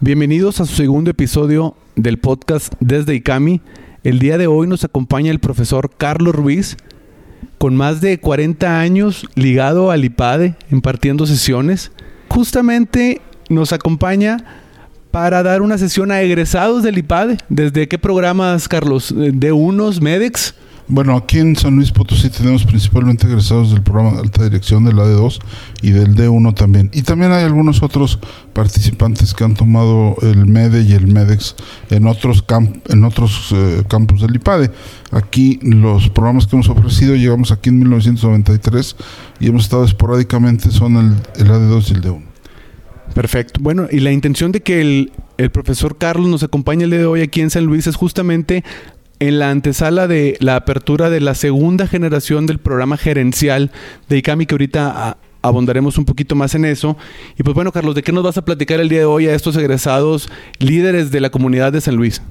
Bienvenidos a su segundo episodio del podcast Desde ICAMI. El día de hoy nos acompaña el profesor Carlos Ruiz, con más de 40 años ligado al IPADE, impartiendo sesiones. Justamente nos acompaña para dar una sesión a egresados del IPADE. ¿Desde qué programas, Carlos? ¿De unos, MEDEX? Bueno, aquí en San Luis Potosí tenemos principalmente egresados del programa de alta dirección del AD2 y del D1 también. Y también hay algunos otros participantes que han tomado el MEDE y el MEDEX en otros, camp en otros eh, del IPADE. Aquí los programas que hemos ofrecido, llegamos aquí en 1993 y hemos estado esporádicamente, son el, el AD2 y el D1. Perfecto. Bueno, y la intención de que el, el, profesor Carlos nos acompañe el día de hoy aquí en San Luis es justamente en la antesala de la apertura de la segunda generación del programa gerencial de ICAMI, que ahorita abondaremos un poquito más en eso. Y pues bueno, Carlos, ¿de qué nos vas a platicar el día de hoy a estos egresados líderes de la comunidad de San Luis?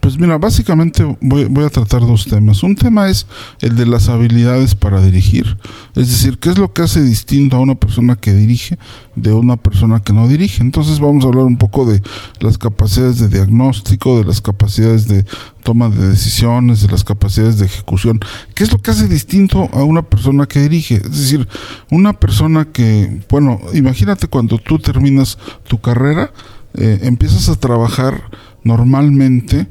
Pues mira, básicamente voy, voy, a tratar dos temas. Un tema es el de las habilidades para dirigir, es decir, qué es lo que hace distinto a una persona que dirige de una persona que no dirige. Entonces vamos a hablar un poco de las capacidades de diagnóstico, de las capacidades de toma de decisiones, de las capacidades de ejecución. ¿Qué es lo que hace distinto a una persona que dirige? Es decir, una persona que, bueno, imagínate cuando tú terminas tu carrera, eh, empiezas a trabajar normalmente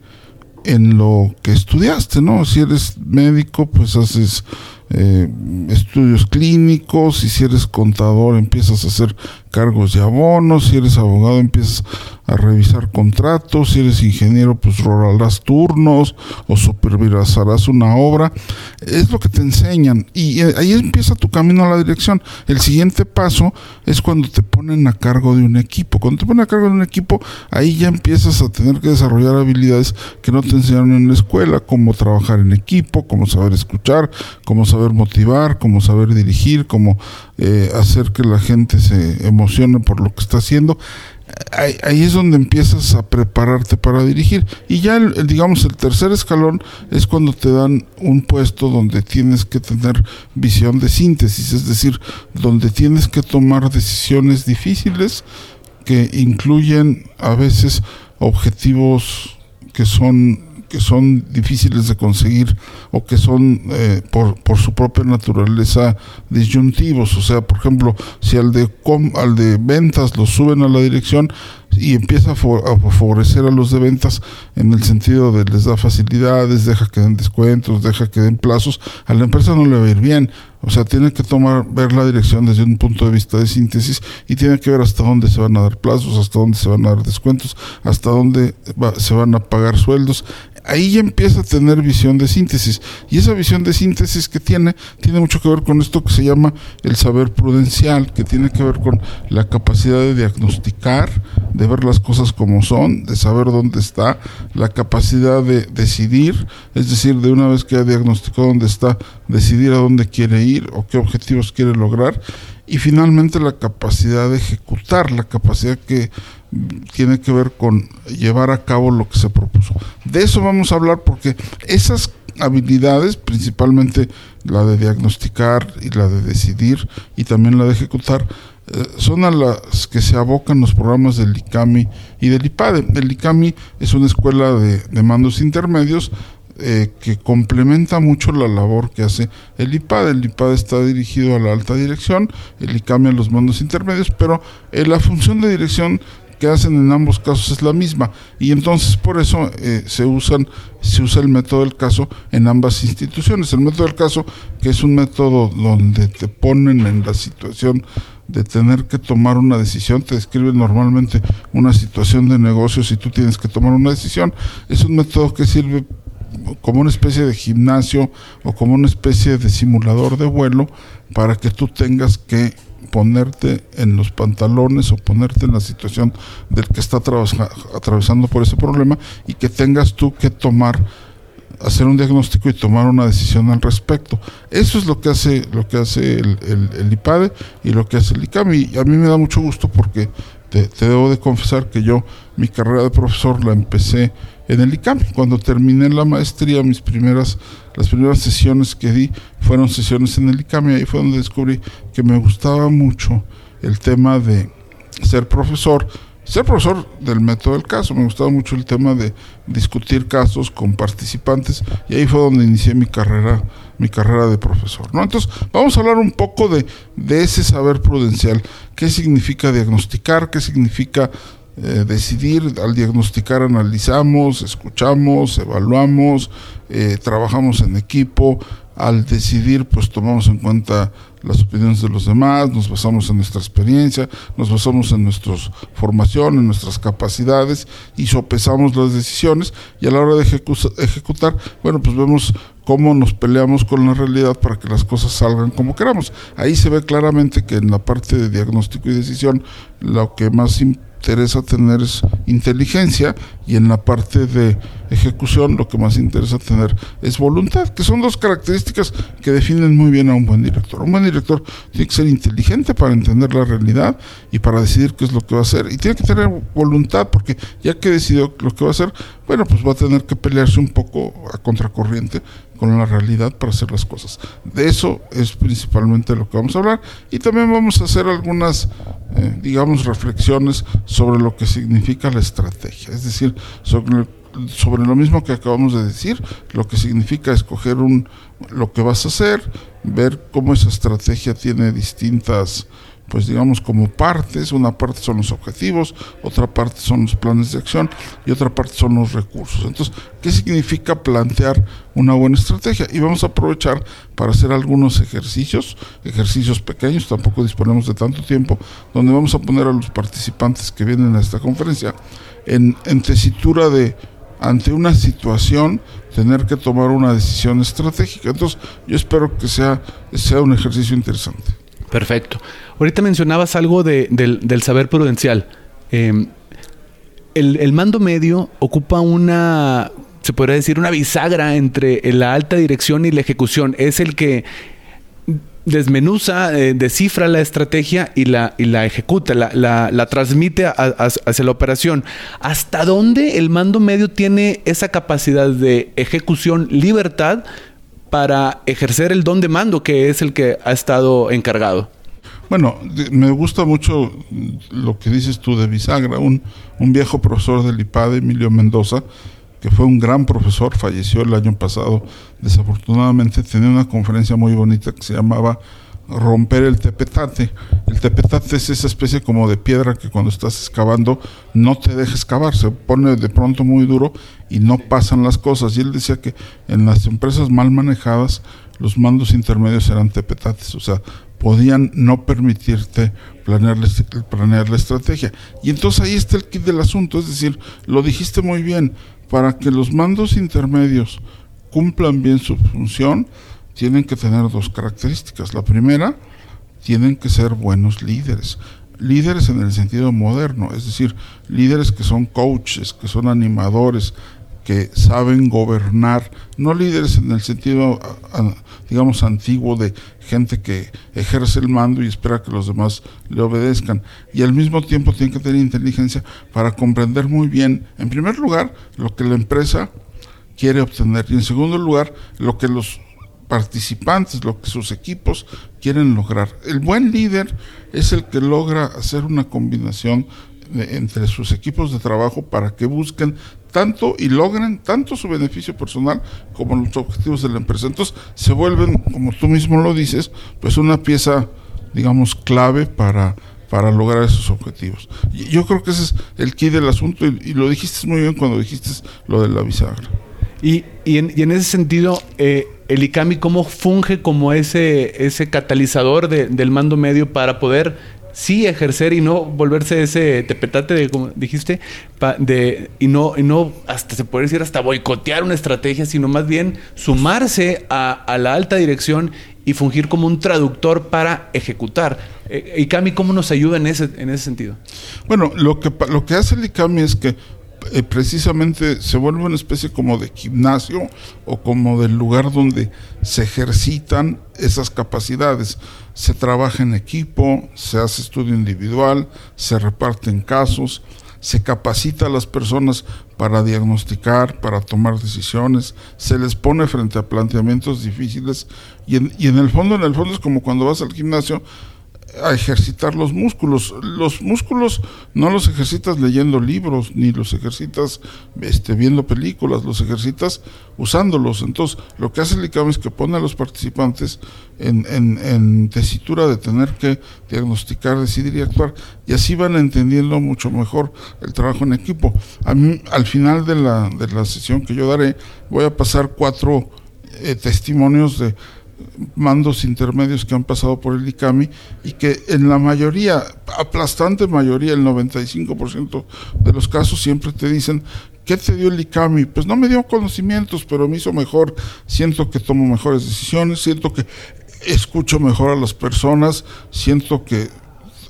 en lo que estudiaste, ¿no? Si eres médico, pues haces eh, estudios clínicos, y si eres contador empiezas a hacer cargos de abonos, si eres abogado empiezas a revisar contratos, si eres ingeniero pues rolarás turnos o supervisarás una obra, es lo que te enseñan y ahí empieza tu camino a la dirección. El siguiente paso es cuando te ponen a cargo de un equipo. Cuando te ponen a cargo de un equipo, ahí ya empiezas a tener que desarrollar habilidades que no te enseñaron en la escuela, como trabajar en equipo, como saber escuchar, como saber motivar, como saber dirigir, como eh, hacer que la gente se emocione por lo que está haciendo. Ahí, es donde empiezas a prepararte para dirigir. Y ya, el, digamos, el tercer escalón es cuando te dan un puesto donde tienes que tener visión de síntesis, es decir, donde tienes que tomar decisiones difíciles que incluyen a veces objetivos que son que son difíciles de conseguir o que son eh, por, por, su propia naturaleza disyuntivos. O sea, por ejemplo, si al de, al de ventas lo suben a la dirección, y empieza a, favorecer a los de ventas en el sentido de les da facilidades, deja que den descuentos, deja que den plazos, a la empresa no le va a ir bien. O sea, tiene que tomar, ver la dirección desde un punto de vista de síntesis y tiene que ver hasta dónde se van a dar plazos, hasta dónde se van a dar descuentos, hasta dónde se van a pagar sueldos. Ahí ya empieza a tener visión de síntesis. Y esa visión de síntesis que tiene, tiene mucho que ver con esto que se llama el saber prudencial, que tiene que ver con la capacidad de diagnosticar, de ver las cosas como son, de saber dónde está, la capacidad de decidir, es decir, de una vez que ha diagnosticado dónde está, decidir a dónde quiere ir o qué objetivos quiere lograr, y finalmente la capacidad de ejecutar, la capacidad que tiene que ver con llevar a cabo lo que se propuso. De eso vamos a hablar porque esas habilidades, principalmente la de diagnosticar y la de decidir y también la de ejecutar, son a las que se abocan los programas del ICAMI y del IPADE. El ICAMI es una escuela de, mandos intermedios eh, que complementa mucho la labor que hace el IPADE. El IPADE está dirigido a la alta dirección, el ICAMI a los mandos intermedios, pero eh, la función de dirección que hacen en ambos casos es la misma y entonces por eso se usan se usa el método del caso en ambas instituciones el método del caso que es un método donde te ponen en la situación de tener que tomar una decisión, te describe normalmente una situación de negocios y tú tienes que tomar una decisión. Es un método que sirve como una especie de gimnasio o como una especie de simulador de vuelo para que tú tengas que ponerte en los pantalones o ponerte en la situación del que está atravesando por ese problema y que tengas tú que tomar hacer un diagnóstico y tomar una decisión al respecto. Eso es lo que hace, lo que hace el, el, IPADE y lo que hace el ICAM. Y a mí me da mucho gusto porque te, debo de confesar que yo mi carrera de profesor la empecé en el ICAM. Cuando terminé la maestría, mis primeras, las primeras sesiones que di fueron sesiones en el ICAM y ahí fue donde descubrí que me gustaba mucho el tema de ser profesor ser profesor del método del caso. Me gustaba mucho el tema de discutir casos con participantes y ahí fue donde inicié mi carrera, mi carrera de profesor. ¿no? Entonces, vamos a hablar un poco de, de ese saber prudencial. ¿Qué significa diagnosticar? ¿Qué significa eh, decidir? Al diagnosticar analizamos, escuchamos, evaluamos, eh, trabajamos en equipo. Al decidir, pues tomamos en cuenta las opiniones de los demás, nos basamos en nuestra experiencia, nos basamos en nuestra formación, en nuestras capacidades y sopesamos las decisiones y a la hora de ejecutar, bueno, pues vemos cómo nos peleamos con la realidad para que las cosas salgan como queramos. Ahí se ve claramente que en la parte de diagnóstico y decisión lo que más interesa tener es inteligencia y en la parte de ejecución lo que más interesa tener es voluntad, que son dos características que definen muy bien a un buen director. Un buen director tiene que ser inteligente para entender la realidad y para decidir qué es lo que va a hacer y tiene que tener voluntad porque ya que decidió lo que va a hacer, bueno, pues va a tener que pelearse un poco a contracorriente con la realidad para hacer las cosas. De eso es principalmente lo que vamos a hablar y también vamos a hacer algunas, eh, digamos, reflexiones sobre lo que significa la estrategia, es decir, sobre, sobre lo mismo que acabamos de decir, lo que significa escoger un, lo que vas a hacer, ver cómo esa estrategia tiene distintas pues digamos como partes, una parte son los objetivos, otra parte son los planes de acción y otra parte son los recursos. Entonces, ¿qué significa plantear una buena estrategia? Y vamos a aprovechar para hacer algunos ejercicios, ejercicios pequeños, tampoco disponemos de tanto tiempo, donde vamos a poner a los participantes que vienen a esta conferencia en, tesitura de ante una situación tener que tomar una decisión estratégica. Entonces, yo espero que sea, sea un ejercicio interesante. Perfecto. Ahorita mencionabas algo del, saber prudencial. Em, el, mando medio ocupa una, se podría decir, una bisagra entre la alta dirección y la ejecución. Es el que desmenuza, eh, descifra la estrategia y la, y la ejecuta, la, transmite hacia la operación. ¿Hasta dónde el mando medio tiene esa capacidad de ejecución, libertad para ejercer el don de mando que es el que ha estado encargado? Bueno, me gusta mucho lo que dices tú de bisagra, un, un viejo profesor del IPAD, Emilio Mendoza, que fue un gran profesor, falleció el año pasado, desafortunadamente, tenía una conferencia muy bonita que se llamaba romper el tepetate. El tepetate es esa especie como de piedra que cuando estás excavando no te deja excavar, se pone de pronto muy duro y no pasan las cosas. Y él decía que en las empresas mal manejadas los mandos intermedios eran tepetates, o sea, podían no permitirte planear la, planear la estrategia. Y entonces ahí está el kit del asunto, es decir, lo dijiste muy bien, para que los mandos intermedios cumplan bien su función, tienen que tener dos características. La primera, tienen que ser buenos líderes. Líderes en el sentido moderno, es decir, líderes que son coaches, que son animadores, que saben gobernar, no líderes en el sentido, digamos, antiguo de gente que ejerce el mando y espera que los demás le obedezcan. Y al mismo tiempo tienen que tener inteligencia para comprender muy bien, en primer lugar, lo que la empresa quiere obtener y en segundo lugar, lo que los participantes, lo que sus equipos quieren lograr. El buen líder es el que logra hacer una combinación entre sus equipos de trabajo para que busquen tanto y logren tanto su beneficio personal como los objetivos de la empresa. Entonces se vuelven, como tú mismo lo dices, pues una pieza, digamos, clave para, para lograr esos objetivos. Y yo creo que ese es el key del asunto y, lo dijiste muy bien cuando dijiste lo de la bisagra. Y, y, en, y en, ese sentido, eh, el ICAMI, ¿cómo funge como ese, ese catalizador del mando medio para poder sí ejercer y no volverse ese tepetate de, como dijiste, de, y no, y no hasta se puede decir hasta boicotear una estrategia, sino más bien sumarse a, la alta dirección y fungir como un traductor para ejecutar. Eh, ICAMI, ¿cómo nos ayuda en ese, en ese sentido? Bueno, lo que, lo que hace el ICAMI es que eh, precisamente se vuelve una especie como de gimnasio o como del lugar donde se ejercitan esas capacidades. Se trabaja en equipo, se hace estudio individual, se reparten casos, se capacita a las personas para diagnosticar, para tomar decisiones, se les pone frente a planteamientos difíciles y en, y en el fondo, en el fondo es como cuando vas al gimnasio, a ejercitar los músculos. Los músculos no los ejercitas leyendo libros, ni los ejercitas este, viendo películas, los ejercitas usándolos. Entonces, lo que hace el ICAM es que pone a los participantes en, en, tesitura de tener que diagnosticar, decidir y actuar, y así van entendiendo mucho mejor el trabajo en equipo. A mí, al final de la, de la sesión que yo daré, voy a pasar cuatro eh, testimonios de mandos intermedios que han pasado por el ICAMI y que en la mayoría, aplastante mayoría, el 95% de los casos siempre te dicen, ¿qué te dio el ICAMI? Pues no me dio conocimientos, pero me hizo mejor, siento que tomo mejores decisiones, siento que escucho mejor a las personas, siento que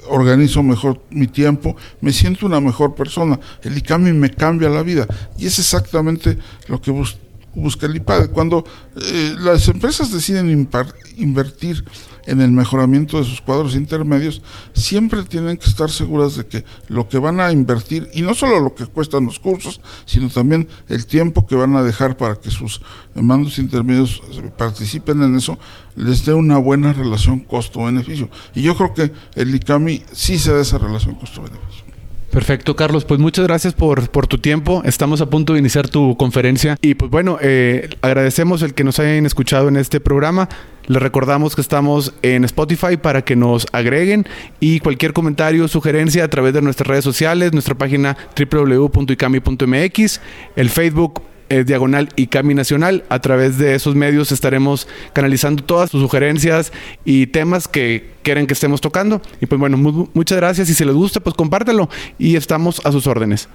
organizo mejor mi tiempo, me siento una mejor persona. El ICAMI me cambia la vida y es exactamente lo que busco busca el IPAD. Cuando eh, las empresas deciden invertir en el mejoramiento de sus cuadros intermedios, siempre tienen que estar seguras de que lo que van a invertir, y no solo lo que cuestan los cursos, sino también el tiempo que van a dejar para que sus mandos intermedios participen en eso, les dé una buena relación costo-beneficio. Y yo creo que el ICAMI sí se da esa relación costo-beneficio. Perfecto, Carlos. Pues muchas gracias por, por, tu tiempo. Estamos a punto de iniciar tu conferencia. Y pues bueno, eh, agradecemos el que nos hayan escuchado en este programa. Les recordamos que estamos en Spotify para que nos agreguen y cualquier comentario, sugerencia a través de nuestras redes sociales, nuestra página www.icami.mx, el Facebook eh, diagonal y Cami Nacional. A través de esos medios estaremos canalizando todas sus sugerencias y temas que quieren que estemos tocando. Y pues bueno, muchas gracias. Si se les gusta, pues compártelo y estamos a sus órdenes.